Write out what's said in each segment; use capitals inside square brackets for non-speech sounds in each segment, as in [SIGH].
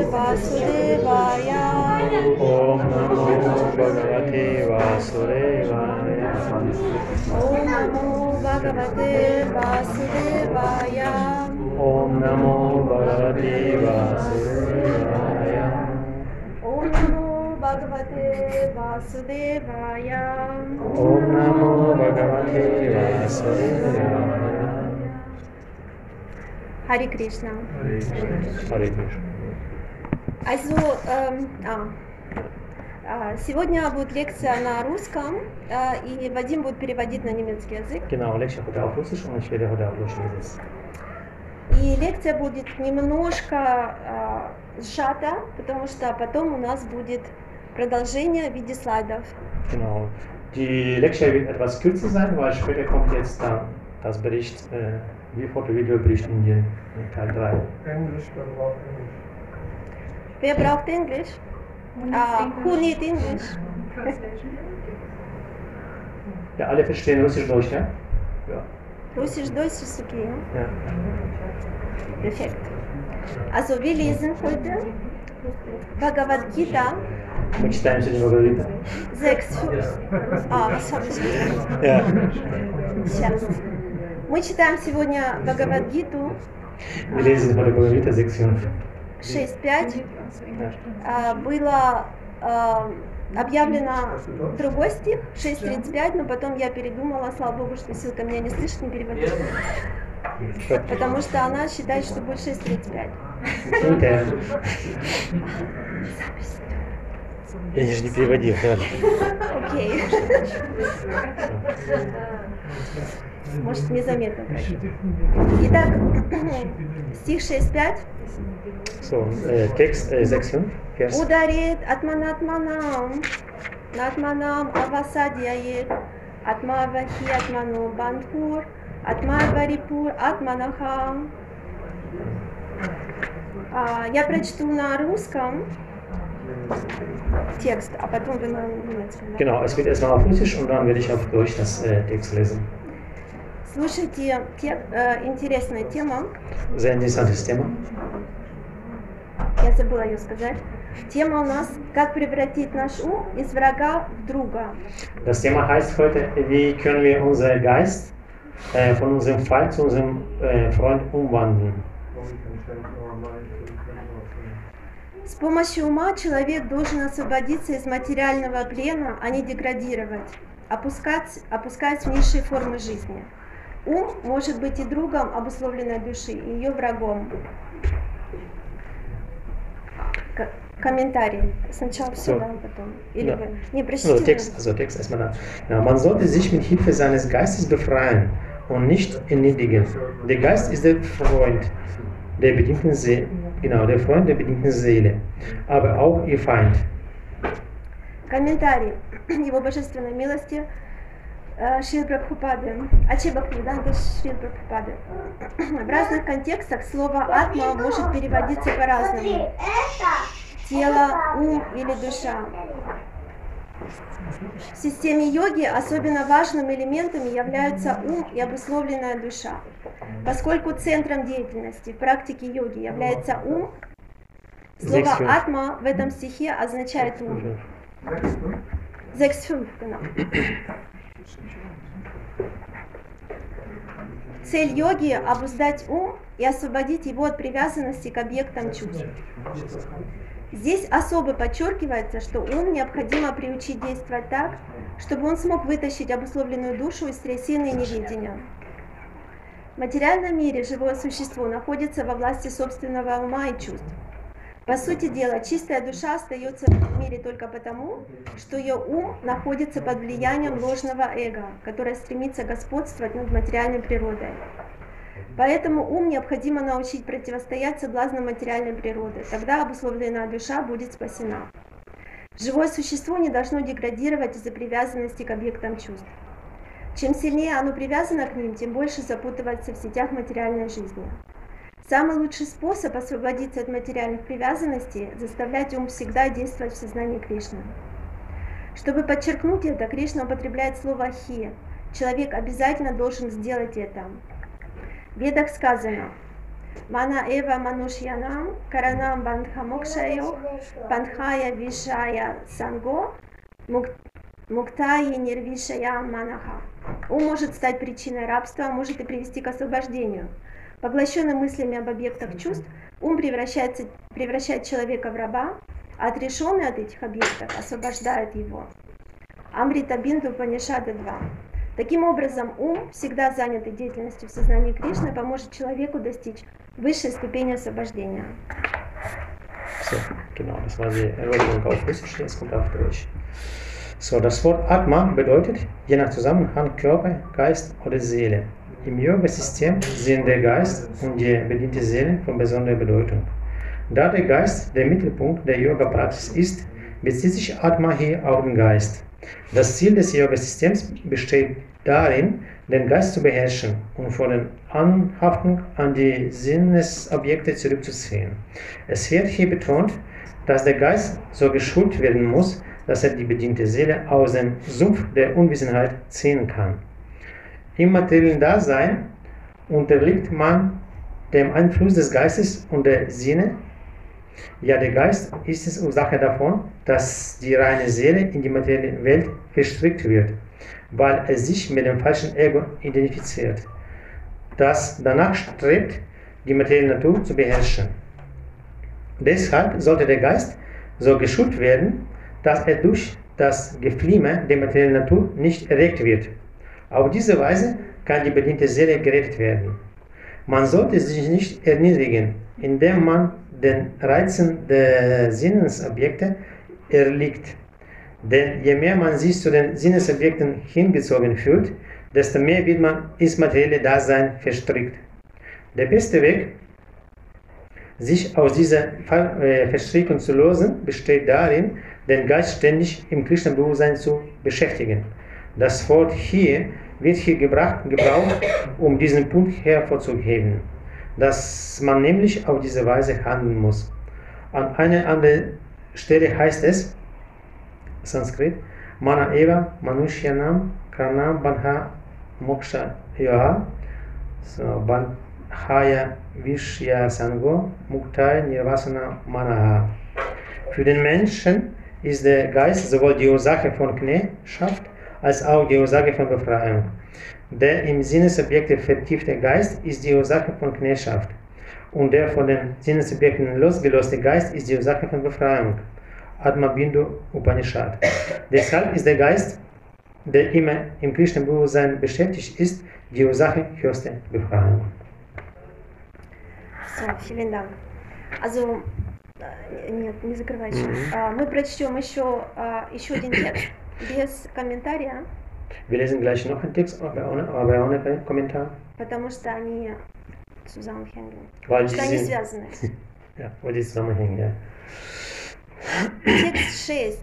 वासुदेवाय। ॐ नमो भगवते वासुदेवाय। ॐ नमो भगवते वासुदेवाय। नमो भगवते हरे कृष्ण। हरे Krishna. Also, ähm, а, а, сегодня будет лекция на русском, а, и Вадим будет переводить на немецкий язык. Genau, Lecture heute auf Russisch und ich werde heute auf Russisch übersetzen. И лекция будет немножко а, сжата, потому что потом у нас будет продолжение в виде слайдов. Genau. Die Lecture wird etwas kürzer sein, weil später kommt jetzt dann das Bericht, äh, wie Foto-Video-Bericht in den Teil 3. Englisch, wer braucht Englisch? Wer braucht Englisch? Ah, who need English? Ja, alle verstehen Russisch-Deutsch, ja? Ja. Russisch, Deutsch ist okay. ja. Perfekt. Also wir lesen heute Bhagavad Gita Мы читаем сегодня Бхагавита. 6. А, was habe ich gesagt? Ja. Сейчас. Мы читаем сегодня Бхагавадгиту Wir lesen heute Bhagavita 6.5. 6.5. А, Было а, объявлено другой стих, 6.35, но потом я передумала, слава богу, что Силка меня не слышит, не переводит. [LAUGHS] Потому что она считает, что будет 6.35. Hinterher. Я же не переводил. [LAUGHS] Окей. [LAUGHS] Может, незаметно. Итак, [CLEARS THROAT] стих 6.5. So, Text äh, 6.5, Vers. Ударит атманатманам, натманам авасадьяет, атмавахи атману бандхур, атмаварипур атманахам. А, Я прочту на русском текст, а потом вы на немецком. Genau, es wird erstmal auf Russisch und dann werde ich auf Deutsch das äh, Text lesen. Слушайте, те- э, интересная тема. Sehr interessantes Thema. Я забыла ее сказать. Тема у нас «Как превратить наш ум из врага в друга». Das Thema heißt heute, wie können wir unseren Geist äh, von unserem Feind zu unserem äh, Freund umwandeln. С помощью ума человек должен освободиться из материального плена, а не деградировать, опускать, опускать в низшие формы жизни. Ум может быть и другом обусловленной души, и ее врагом. К- комментарий. Сначала все, So. да, потом. Или Ja. вы. Не, Also прочтите. Text, also Text erstmal da. Man sollte sich mit Hilfe seines Geistes befreien und nicht erniedrigen. Der Geist ist der Freund der bedienten Seele, genau, der Freund der bedienten Seele, aber auch ihr Feind. Комментарий Его Божественной милости э, Шрил Прабхупады, Ачи Бхактивиданта Шрил Прабхупады. В разных контекстах слово «атма» может переводиться по-разному. Тело, ум или душа. В системе йоги особенно важным элементами являются ум и обусловленная душа. Поскольку центром деятельности в практике йоги является ум, слово Sechs, fünf. «атма» в этом стихе означает ум. 6,5, genau. Цель йоги – обуздать ум и освободить его от привязанности к объектам чувств. Здесь особо подчеркивается, что ум необходимо приучить действовать так, чтобы он смог вытащить обусловленную душу из трясины невидения. В материальном мире живое существо находится во власти собственного ума и чувств. По сути дела, чистая душа остается в мире только потому, что ее ум находится под влиянием ложного эго, которое стремится господствовать над материальной природой. Поэтому ум необходимо научить противостоять соблазнам материальной природы, тогда обусловленная душа будет спасена. Живое существо не должно деградировать из-за привязанности к объектам чувств. Чем сильнее оно привязано к ним, тем больше запутывается в сетях материальной жизни. Самый лучший способ освободиться от материальных привязанностей – заставлять ум всегда действовать в сознании Кришны. Чтобы подчеркнуть это, Кришна употребляет слово «хи». Человек обязательно должен сделать это. В Ведах сказано Мана Эва Манушьянам, Каранам Бандхамокшайо, Бандхая Вишая Санго, Мук- Муктаи Нирвишая Манаха. Ум может стать причиной рабства, а может и привести к освобождению. Поглощенный мыслями об объектах чувств, ум превращается, превращает человека в раба, а отрешенный от этих объектов освобождает его. Амрита Бинду Панишада 2. Таким образом, ум, всегда занятый деятельностью в сознании Кришны, поможет человеку достичь высшей ступени освобождения. So, genau, das war die Erläuterung auf Russisch, jetzt kommt auf Deutsch. So, das Wort Atma bedeutet, je nach Zusammenhang Körper, Geist oder Seele. Im Yoga-System sind der Geist und die bediente Seele von besonderer Bedeutung. Da der Geist der Mittelpunkt der Yoga-Praxis ist, bezieht sich Atma hier auf den Geist. Das Ziel des Yoga-Systems besteht darin, den Geist zu beherrschen und von der Anhaftung an die Sinnesobjekte zurückzuziehen. Es wird hier betont, dass der Geist so geschult werden muss, dass er die bediente Seele aus dem Sumpf der Unwissenheit ziehen kann. Im materiellen Dasein unterliegt man dem Einfluss des Geistes und der Sinne. Ja, der Geist ist es Ursache davon, dass die reine Seele in die materielle Welt verstrickt wird, weil er sich mit dem falschen Ego identifiziert, das danach strebt, die materielle Natur zu beherrschen. Deshalb sollte der Geist so geschult werden, dass er durch das Geflimme der materiellen Natur nicht erregt wird. Auf diese Weise kann die bediente Seele gerettet werden. Man sollte sich nicht erniedrigen, indem man den Reizen der Sinnesobjekte erliegt. Denn je mehr man sich zu den Sinnesobjekten hingezogen fühlt, desto mehr wird man ins materielle Dasein verstrickt. Der beste Weg, sich aus dieser äh, Verstrickung zu lösen, besteht darin, den Geist ständig im Krishna-Bewusstsein zu beschäftigen. Das Wort hier wird hier gebracht, gebraucht, um diesen Punkt hervorzuheben, dass man nämlich auf diese Weise handeln muss. An einer anderen Stelle heißt es, Sanskrit, Mana Eva Manushyanam Karnam Banha Moksha Yoha, so, Banhaya Vishya Sango Muktai Nirvasana Manaha. Für den Menschen ist der Geist sowohl die Ursache von Knechtschaft als auch die Ursache von Befreiung. Der im Sinnesobjekte vertiefte Geist ist die Ursache von Knechtschaft. Und der von den Sinnesobjekten losgelöste Geist ist die Ursache von Befreiung. Atma Bindu Upanishad. Deshalb ist der Geist, der immer im Krishna-Bewusstsein beschäftigt ist, die Ursache höchster Befreiung. So, vielen Dank. Also, нет, не закрывай еще. Мгм. А, Мы прочтем еще, а, еще один текст без комментария, Wir lesen gleich noch einen Text, aber ohne, aber ohne Kommentar. потому что они zusammenhängen. Weil Что они sind, связаны. [LAUGHS] ja, weil die zusammenhängen, ja. Текст 6.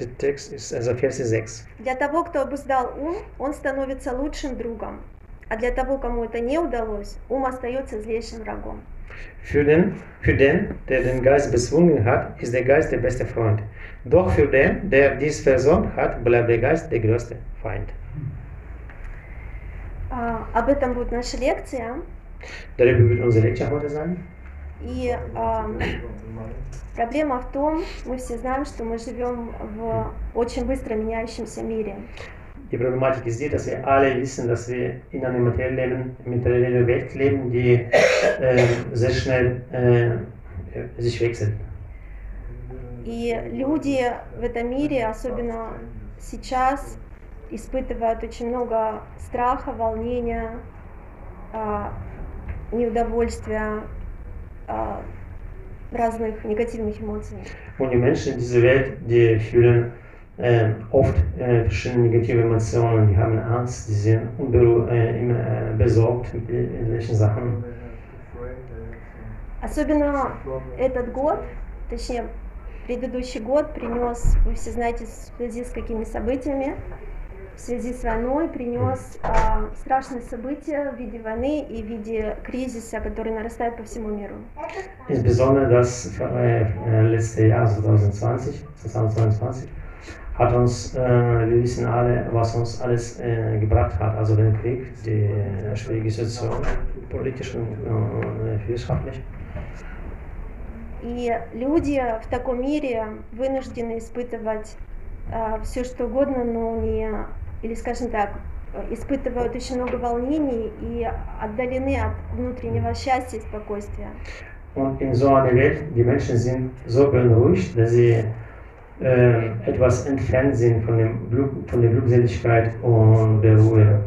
Der Text ist also Vers 6. Для того, кто обуздал ум, он становится лучшим другом. А для того, кому это не удалось, ум остается злейшим врагом. Für den, für den, der den Geist bezwungen hat, ist der Geist der beste Freund. Doch für den, der dies versäumt hat, bleibt der Geist der größte Feind. А, об этом будет наша лекция. Darüber wird unsere Lecture heute sein. И а, проблема в том, мы все знаем, что мы живем в очень быстро меняющемся мире. Die Problematik ist die, dass wir alle wissen, dass wir in einer materiellen, materiellen Welt leben, die äh, sehr schnell äh, sich wechselt. И люди в этом мире, особенно сейчас, испытывают очень много страха, волнения, а, неудовольствия, а, разных негативных эмоций. Und die Menschen in dieser Welt, die fühlen äh, oft äh, verschiedene negative Emotionen, die haben Angst, die sind äh, immer äh, besorgt mit irgendwelchen Sachen. Особенно этот год, точнее предыдущий год принес, вы все знаете, в связи с какими событиями, в связи с войной принес а, страшные события в виде войны и в виде кризиса, который нарастает по всему миру. Insbesondere das äh, letzte Jahr, 2020, 2022, hat uns, äh, wir wissen alle, was uns alles äh, gebracht hat. Also den Krieg, die äh, schwierige Situation, politisch und, äh, wissenschaftlich. И люди в таком мире вынуждены испытывать все что угодно, но не, или скажем так, испытывают очень много волнений и отдалены от внутреннего счастья и спокойствия. Und in so einer Welt, die Menschen sind so beunruhigt, dass sie ähm, etwas entfernt sind von, dem Glück, von der Glückseligkeit und der Ruhe.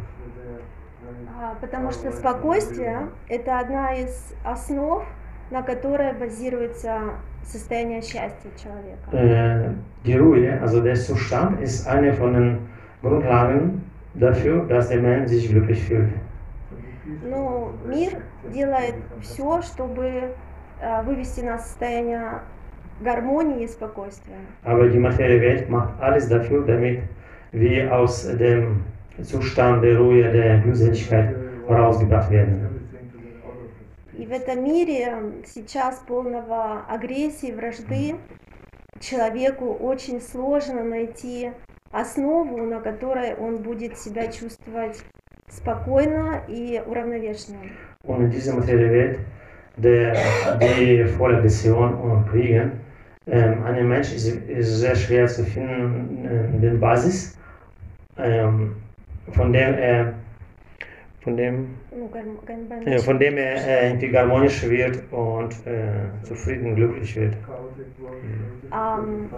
А, Потому что спокойствие – это одна из основ, на которой базируется состояние счастья человека. Äh, die Ruhe, also der Zustand, ist eine von den Grundlagen dafür, dass der Mensch sich glücklich fühlt. Но мир делает все, чтобы э, вывести нас в состояние гармонии и спокойствия. Aber die materielle Welt macht alles dafür, damit wir aus dem Zustand der Ruhe, der Glückseligkeit herausgebracht werden. И в этом мире сейчас полного агрессии, вражды, человеку очень сложно найти основу, на которой он будет себя чувствовать спокойно и уравновешенно. Und in dieser materiellen Welt, der, die voller Aggression und Kriegen, ähm, einem Mensch ist, ist sehr schwer zu finden, äh, den Basis, ähm, von dem er von dem, Ну, гарм- гармонично. äh, von dem er äh, irgendwie harmonisch wird und äh, zufrieden, glücklich wird. Ам,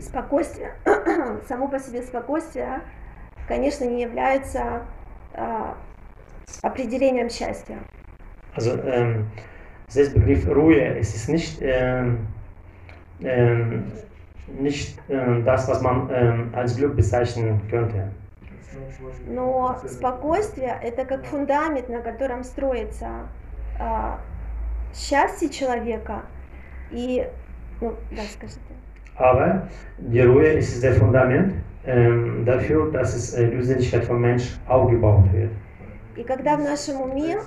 Спокойствие, [COUGHS] само по себе спокойствие, конечно, не является а, определением счастья. Also ähm, der Begriff Ruhe, es ist nicht, ähm, ähm, nicht ähm, das, was man ähm, als Glück bezeichnen könnte. Но спокойствие – это как фундамент, на котором строится а, счастье человека. И, ну, да, скажите. Aber die Ruhe ist das Fundament ähm, dafür, dass es äh, Glückseligkeit vom Mensch aufgebaut wird. И когда в нашем уме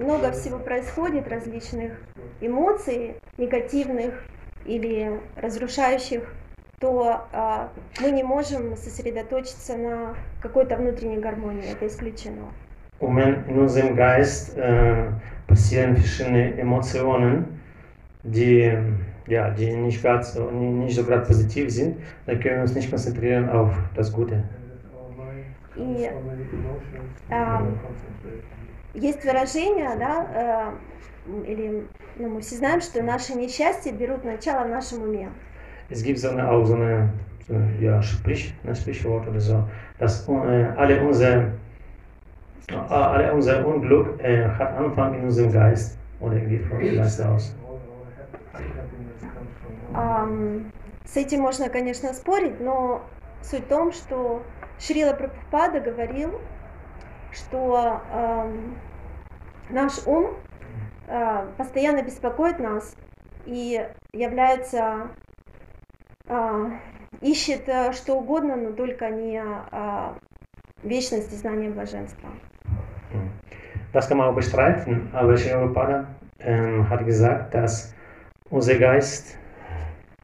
много всего происходит, различных эмоций, негативных или разрушающих, то а, мы не можем сосредоточиться на какой-то внутренней гармонии, это исключено. Und wenn in unserem Geist äh, passieren verschiedene Emotionen, die, ja, die nicht, grad so, nicht so gerade positiv sind, dann können wir uns nicht konzentrieren auf das Gute. И ам, есть выражение, да, э, или ну, мы все знаем, что наши несчастья берут начало в нашем уме. Es gibt so eine, auch so eine, ja, Sprich, ein Sprichwort oder so, dass äh, alle unser, äh, alle unser Unglück äh, hat Anfang in unserem Geist oder irgendwie von dem Geist aus. Ам, с этим можно, конечно, спорить, но суть в том, что Шрила Прабхупада говорил, что ам, наш ум а, постоянно беспокоит нас и является, а, ищет а, что угодно, но только не вечность и знание блаженства. Das kann man auch bestreiten, aber Prabhupada ähm, hat gesagt, dass unser Geist,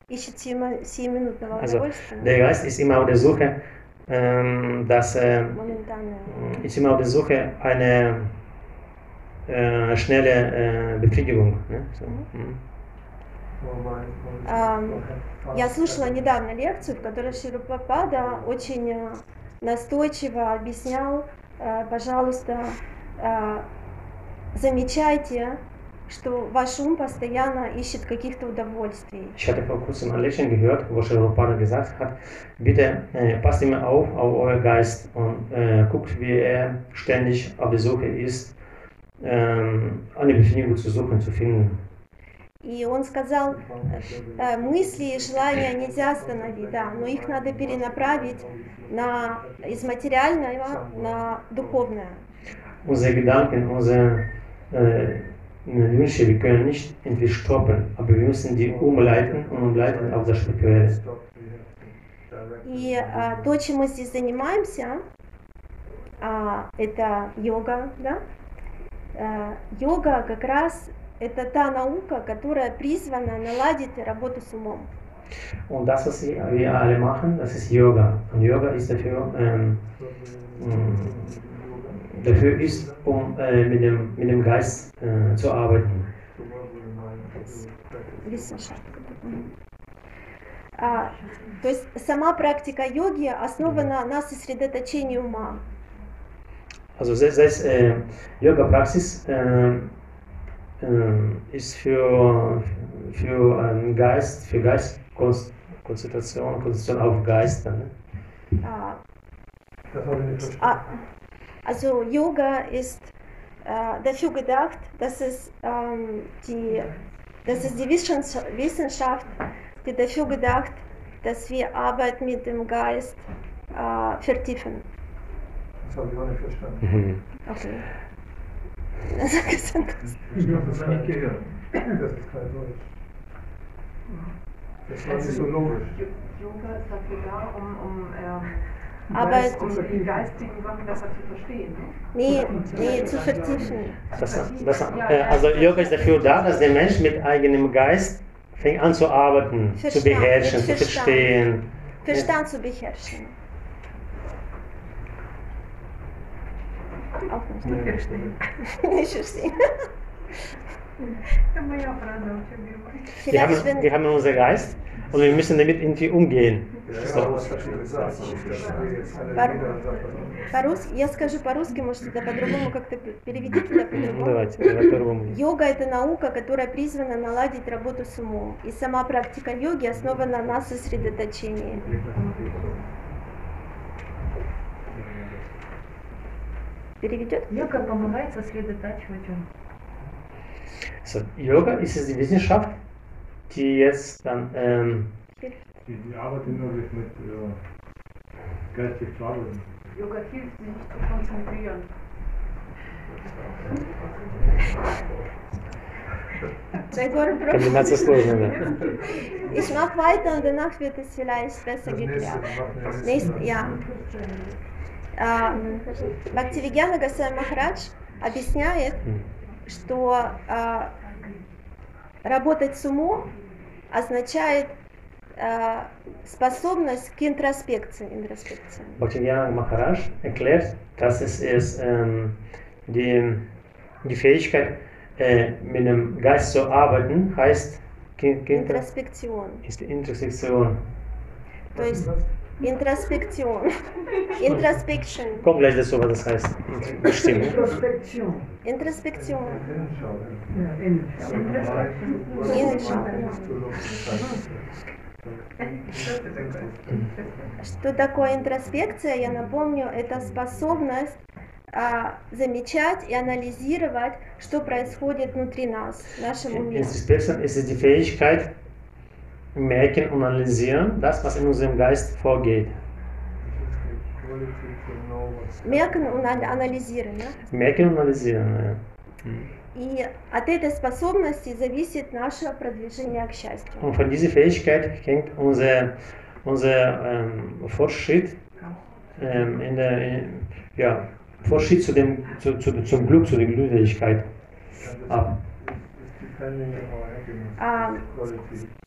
Ищет сиюминутного Also, der Geist ist immer auf der Suche, dass, äh, моментального. ist immer auf der Suche eine äh, schnelle äh, Befriedigung. Я слушала недавно лекцию, в которой Ширупапада очень э, настойчиво объяснял, э, пожалуйста, э, замечайте, что ваш ум постоянно ищет каких-то удовольствий. Ich hatte vor kurzem ein Lächeln gehört, wo Prabhupada gesagt hat, bitte äh, passt immer auf auf euer Geist und äh, guckt, wie er ständig auf der Suche ist, ähm, eine Befriedigung zu suchen, zu finden. И он сказал, э, мысли и желания нельзя остановить, да, но их надо перенаправить на, из материального на духовное. Unsere Gedanken, unsere äh, Wünsche, wir können nicht irgendwie stoppen, aber wir müssen die umleiten und umleiten auf das Spirituelle. И а, то, чем мы здесь занимаемся, а, это йога, да? А, йога как раз это та наука, которая призвана наладить работу с умом. Und das, was wir alle machen, das ist Yoga. Und Yoga ist dafür ähm, dafür ist, um äh, mit, dem, mit dem Geist äh, zu arbeiten. the worldly mind. Wissenschaft. Мгм. А, то есть сама практика йоги основана на сосредоточении ума. Also das heißt, äh, Yoga-Praxis äh, äh, ist für, für einen Geist, für Geist Konzentration, Konzentration auf Geist. Ne? А, Das habe ich nicht verstanden. а, also Yoga ist äh, dafür gedacht, dass es, ähm, die, dass es die Wissens- Wissenschaft, die dafür gedacht, dass wir Arbeit mit dem Geist äh, vertiefen. Das habe ich auch nicht verstanden. Mhm. Okay. Sag es anders. Ich habe das nicht gehört. Das ist kein Deutsch. Das war nicht so logisch. Yoga ist dafür da, um, um, ähm, aber unter die geistigen Sachen besser zu verstehen. Ne? Nee, nee, zu vertiefen. Das, das, äh, also Yoga ist dafür da, dass der Mensch mit eigenem Geist fängt an zu arbeiten, Verstand, zu beherrschen, zu verstehen. Verstand zu beherrschen. Auch nicht verstehen. Nicht verstehen. [LAUGHS] Wir haben, wir haben unseren Geist und wir müssen damit irgendwie umgehen. По-русски, я скажу по-русски, может это по-другому как-то переведите это по-другому. давайте, давай по-другому. Йога это наука, которая призвана наладить работу с умом. И сама практика йоги основана на сосредоточении. Переведет? Йога помогает сосредотачивать ум. Yoga ist die Wissenschaft, die jetzt dann ähm, Die, die arbeiten nur mit, mit äh, geistig zu arbeiten. Yoga hilft, sich zu konzentrieren. Kombination сложная. Да. Ich mache weiter und danach wird es vielleicht besser geklärt. Nächst, ja. А, Бхактивигьяна Гасай Махарадж объясняет, Hm. что а, работать с умом означает а, способность к интроспекции. интроспекции. Bhaktivinoda Maharaj erklärt, dass es ist ähm, die, die Fähigkeit, äh, mit dem Geist zu arbeiten, heißt Ki- Ki- Интроспекцион. ist die Intersektion. То есть интроспекцион. [LAUGHS] Introspection. Kommt gleich dazu, was das heißt. Bestimmt. Introspektion. Интроспекцион. Hinschauen. Ja, in, Hinschauen. Что такое интроспекция? Я напомню, это способность а, замечать и анализировать, что происходит внутри нас, в нашем уме. Introspection ist es die Fähigkeit, merken und analysieren, das, was in unserem Geist vorgeht. Меркен и ана- анализируем. да? Merken und analysieren. Ja. И от этой способности зависит наше продвижение к счастью. Und von dieser Fähigkeit hängt unser, unser ähm, Fortschritt ähm, in der, in, ja, Fortschritt zu dem, zu, zu, zum Glück, zu der Glückseligkeit ab. А,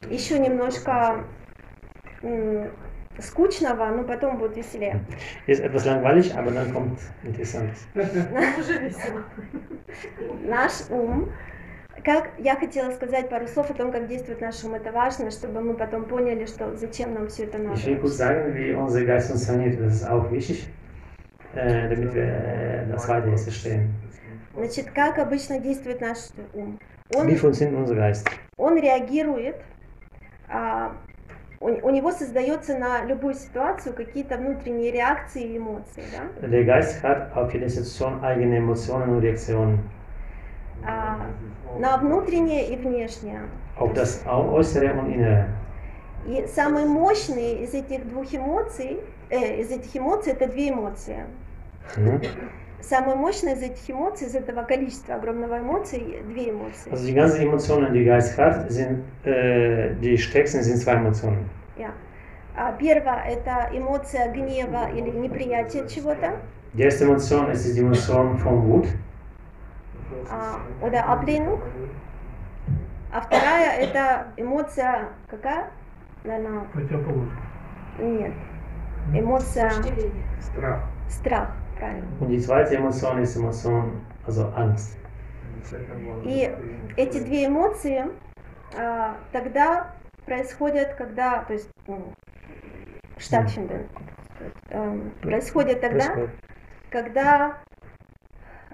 еще немножко м, скучного, но потом будет веселее. Ist etwas langweilig, aber dann kommt Interessantes. Наш ум. Как я хотела сказать пару слов о том, как действует наш ум. Это важно, чтобы мы потом поняли, что зачем нам все это Ich will надо. kurz sagen, wie unser Geist funktioniert. Das ist auch wichtig, damit wir das weiter verstehen. Значит, как обычно действует наш ум? Он, он реагирует, а, у, у него создается на любую ситуацию какие-то внутренние реакции и эмоции. Да? Der Geist hat auf jede Situation eigene Emotionen und Reaktionen. А, на внутреннее и внешнее. Auf das Äußere und Innere. И самые мощные из этих двух эмоций, э, из этих эмоций, это две эмоции. Mhm. Самые мощные из этих эмоций, из этого количества огромного эмоций, две эмоции. Also die ganzen Emotionen, die Geist hat, sind äh, die stärksten sind zwei Emotionen. Я. А первая это эмоция гнева или неприятия чего-то, Die erste Emotion ist die Emotion von Wut. а, oder Ablehnung. А вторая это эмоция какая? Наверное, нет. Эмоция Strach. страх. Правильно. Und die zweite Emotion ist Emotion, also Angst. И эти две эмоции а, тогда происходят, когда, то есть, ну, есть, эм, происходят тогда, когда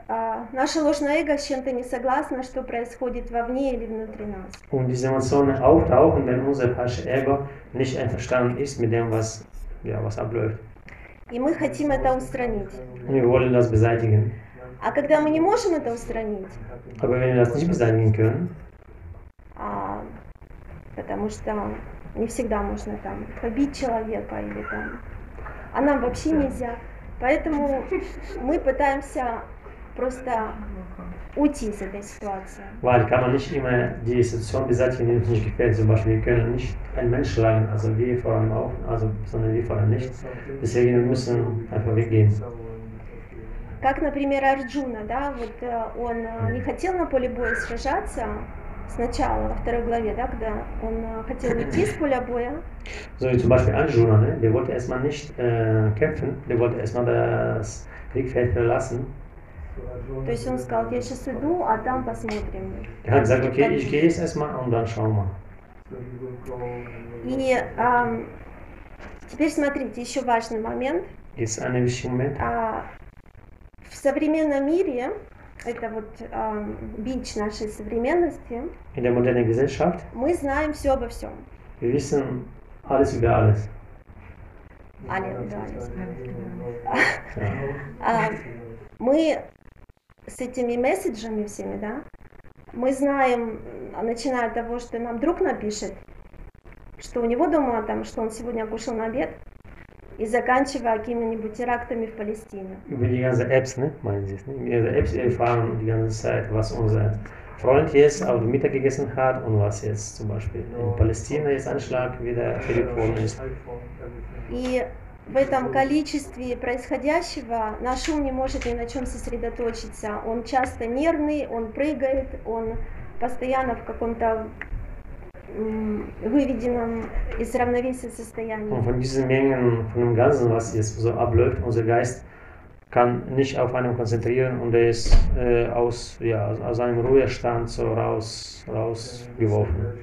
а, наше ложное эго с чем-то не согласно, что происходит вовне или внутри нас. Und diese Emotionen auftauchen, wenn unser falsches Ego nicht einverstanden ist mit dem, was, ja, was abläuft. И мы хотим это устранить. Wir wollen das beseitigen. А когда мы не можем это устранить, Aber wenn wir das nicht beseitigen können, а, потому что не всегда можно там побить человека или там, а нам вообще нельзя. Поэтому мы пытаемся просто уйти из этой ситуации. weil kann man nicht immer die Situation beseitigen, die nicht gefällt. Zum Beispiel, wir können nicht einen Menschen schlagen, also wir allem auch, also, sondern wir allem nicht. Deswegen müssen einfach weggehen. Как, например, Арджуна, да, вот э, он э, не хотел на поле боя сражаться сначала, во второй главе, да, когда он э, хотел уйти с поля боя, So wie zum Beispiel Arjuna, ne? der wollte erstmal nicht äh, kämpfen, der wollte erstmal das Kriegfeld verlassen. То есть он сказал, я сейчас иду, а там посмотрим. Er hat gesagt, okay, ich gehe jetzt erstmal und dann schauen wir. И ам, теперь смотрите, еще важный момент. Ein wichtiger Moment. А, в современном мире, это вот ам, бич нашей современности, In der modernen Gesellschaft, мы знаем все обо всем. wir wissen alles über alles. Аля. Ja. [LAUGHS] А, мы с этими месседжами всеми, да, мы знаем, начиная от того, что нам друг напишет, что у него дома там, что он сегодня кушал на обед, и заканчивая какими-нибудь терактами в Палестине. Über die ganze Apps, ne? Meinen Sie es, ne? Über die Apps erfahren die ganze Zeit, was unser Freund jetzt auf Mittag gegessen hat und was jetzt zum Beispiel in Palästina jetzt Anschlag wieder worden ist. И в этом количестве происходящего наш ум не может ни на чем сосредоточиться. Он часто нервный, он прыгает, он постоянно в каком-то выведенном из равновесия состоянии. Von diesen Mengen, von dem Ganzen, was jetzt so abläuft, unser Geist kann nicht auf einem konzentrieren und er ist äh, aus, ja, aus einem Ruhestand so raus, rausgeworfen.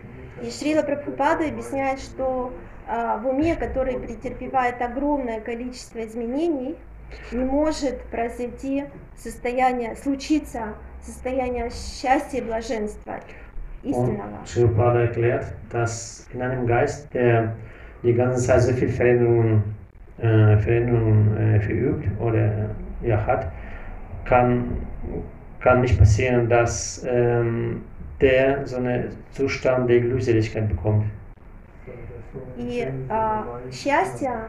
И Шрила Прабхупада объясняет, что а, в уме, который претерпевает огромное количество изменений, не может произойти состояние, случиться состояние счастья и блаженства истинного. Kann, kann nicht passieren, dass ähm, der so einen Zustand der Glückseligkeit bekommt. И а, счастье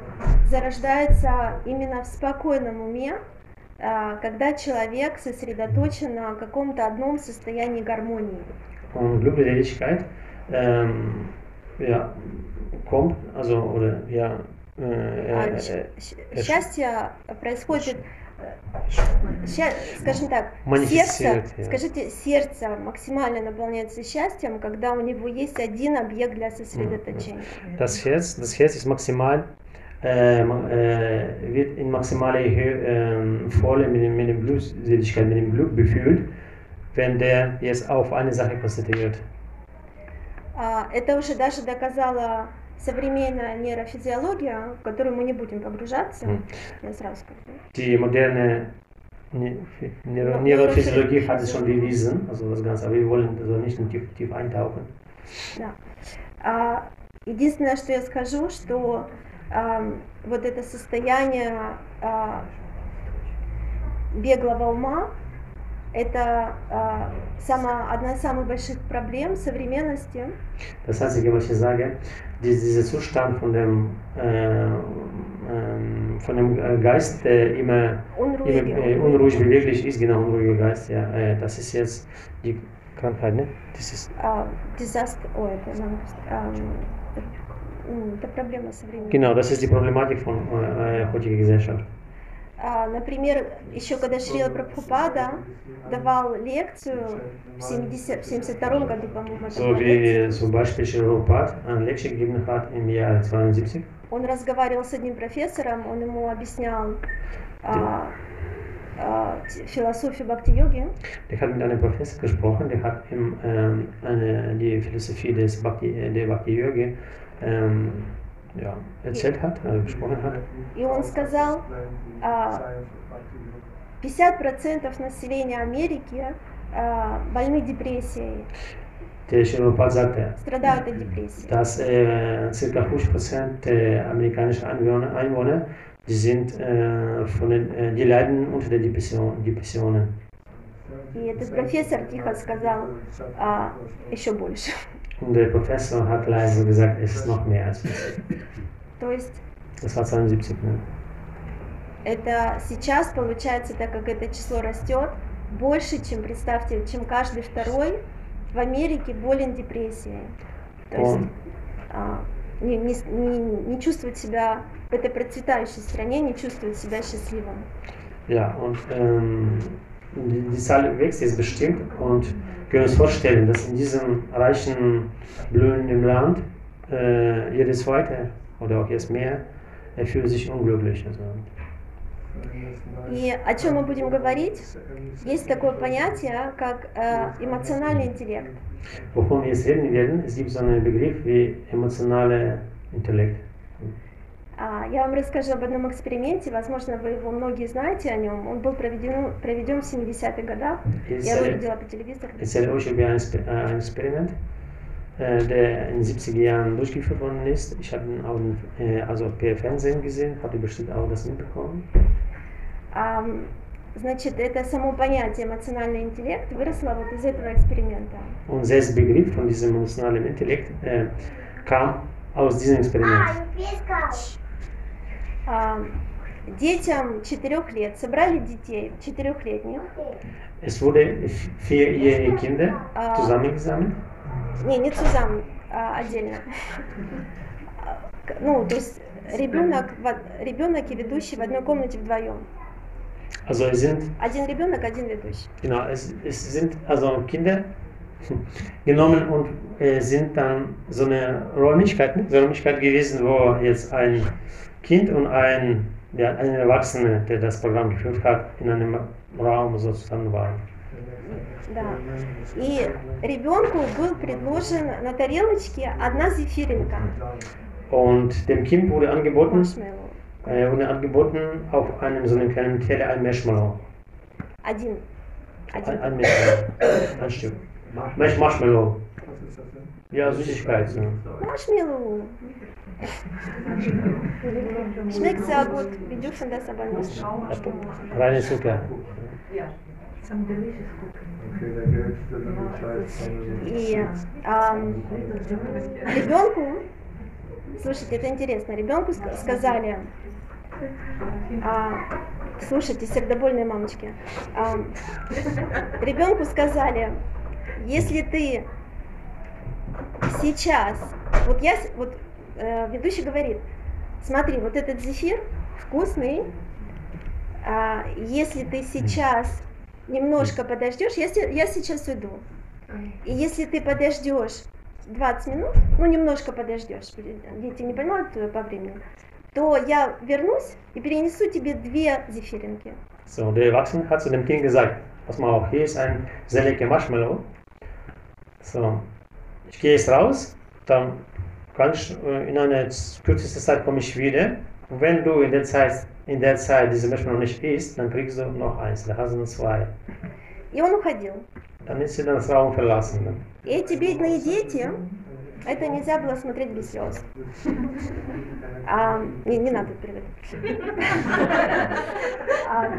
зарождается именно в спокойном уме, а, когда человек сосредоточен на каком-то одном состоянии гармонии. Und Glückseligkeit ähm, ja, kommt, also, oder ja, äh, äh, äh, э, Счастье происходит, э, ща- скажем так, сердце, скажите, сердце максимально наполняется счастьем, когда у него есть один объект для сосредоточения. Das Herz, das Herz ist maximal, äh, äh, wird in maximaler Höhe ähm, voll mit, dem- mit dem Glückseligkeit, mit dem Glück befühlt, wenn der jetzt auf eine Sache konzentriert. А, Это уже даже доказала современная нейрофизиология, в которую мы не будем погружаться. Мгм. Я сразу скажу. Die moderne Ne- Neuro- Neurophysiologie hat es schon bewiesen, also das Ganze, aber wir wollen also nicht tief, tief eintauchen. Да. А, единственное, что я скажу, что ам, вот это состояние а, беглого ума, это а, сама, одна из самых больших проблем современности. Das Einzige, was ich sage, die, dieser Zustand von dem, äh, ähm, von dem äh, Geist, der immer, immer äh, Unruhige. unruhig beweglich ist, genau, unruhiger Geist, ja, äh, das ist jetzt die Krankheit, ne? Das ist, А, disaster, ой, это, м, это проблема современности. genau, das ist die Problematik von äh, heutiger Gesellschaft. А, например, еще когда Шрила Прабхупада давал лекцию в 70 в 72 году, по-моему, это So была лекция, wie zum Beispiel Prabhupada eine Lektion gegeben hat im Jahr 72. он разговаривал с одним профессором, он ему объяснял а, а, философию Бхакти-йоги. Der hat mit einem Professor gesprochen, der hat ihm ähm, eine, die Philosophie des Bhakti, äh, der Bhakti Yogi ähm, ja, erzählt hat, also gesprochen hat. И он сказал, а, 50% населения Америки а, больны депрессией, Der Chiropal sagte, страдают от депрессии. dass äh, ca. 50% der amerikanischen Einwohner, Einwohner die sind äh, von den, äh, die leiden unter der Depression, Depressionen. И этот профессор тихо сказал, а, еще больше. Der Professor hat leise gesagt, es ist noch mehr als 50. То есть Das war 72. Ne? это сейчас получается, так как это число растет, больше, чем, представьте, чем каждый второй в Америке болен депрессией. То есть Он- а, не, не не- не чувствует себя в этой процветающей стране, не чувствует себя счастливым. Ja, und ähm, die Zahl wächst jetzt bestimmt und können uns vorstellen, dass in diesem reichen, blühenden Land äh, jedes zweite oder auch jetzt mehr er fühlt sich unglücklich. Also, И о чем мы будем говорить? Есть такое понятие, как э, эмоциональный интеллект. wovon wir jetzt reden werden, es gibt so einen Begriff wie emotionaler Intellekt. А, Я вам расскажу об одном эксперименте, возможно, вы его многие знаете о нем. Он был проведен, проведен в 70-х годах. Ich Я его видела по телевизору. euch über ein, äh, äh, der in den 70er Jahren durchgeführt worden ist. Ich habe ihn auch äh, also per Fernsehen gesehen, ihr bestimmt auch das mitbekommen. Ам, Значит, это само понятие эмоциональный интеллект выросло вот из этого эксперимента. Und selbst Begriff von diesem emotionalen Intellekt äh, kam aus diesem Experiment. Ам, Детям четырех лет собрали детей четырехлетних, Es wurde vierjährige Kinder Ah. zusammengesammelt. не, не Цузам, а отдельно. А, Ну, то есть ребенок, ребенок и ведущий в одной комнате вдвоем. Also es sind, Один ребенок, один ведущий. genau, es, es sind also Kinder genommen und äh, sind dann so eine Räumlichkeit, so eine Räumlichkeit gewesen, wo jetzt ein Kind und ein, ja, ein Erwachsener, der das Programm geführt hat, in einem Raum so zusammen waren. Да. И ребенку был предложен на тарелочке одна зефиринка. Und dem Kind wurde angeboten, Маршмеллоу. äh, wurde angeboten auf einem so einem kleinen Teller ein Marshmallow. Один. Ein, Один. ein Marshmallow. Ein Stück. Marsh- Marshmallow. Süßigkeit. So. Маршмеллоу. Schmeckt sehr gut. Reine Zucker. Delicious cooking. Okay, der Geld ist der Bescheid. И ребенку, слушайте, это интересно, ребенку ска- сказали, а, слушайте, сердобольные мамочки, ам, ребенку сказали, если ты сейчас, вот я, вот э, ведущий говорит, смотри, вот этот зефир вкусный, а, если ты сейчас немножко подождешь, я, я сейчас уйду, и если ты подождешь 20 минут, ну немножко подождешь, дети не понимают по времени, то я вернусь и перенесу тебе две зефиринки. So, der Erwachsene hat zu dem Kind gesagt, pass mal auf, hier ist ein sehr lecker Marshmallow. So, gehe jetzt raus, dann ganz äh, in einer kürzesten Zeit komme ich wieder. Und wenn du in der Zeit, in der Zeit diese Marshmallow nicht isst, dann kriegst du noch eins, da hast du noch zwei. И он уходил. Dann ist sie dann das Raum verlassen. И эти бедные дети, это нельзя было смотреть без слез. А, не, не надо переводить. А,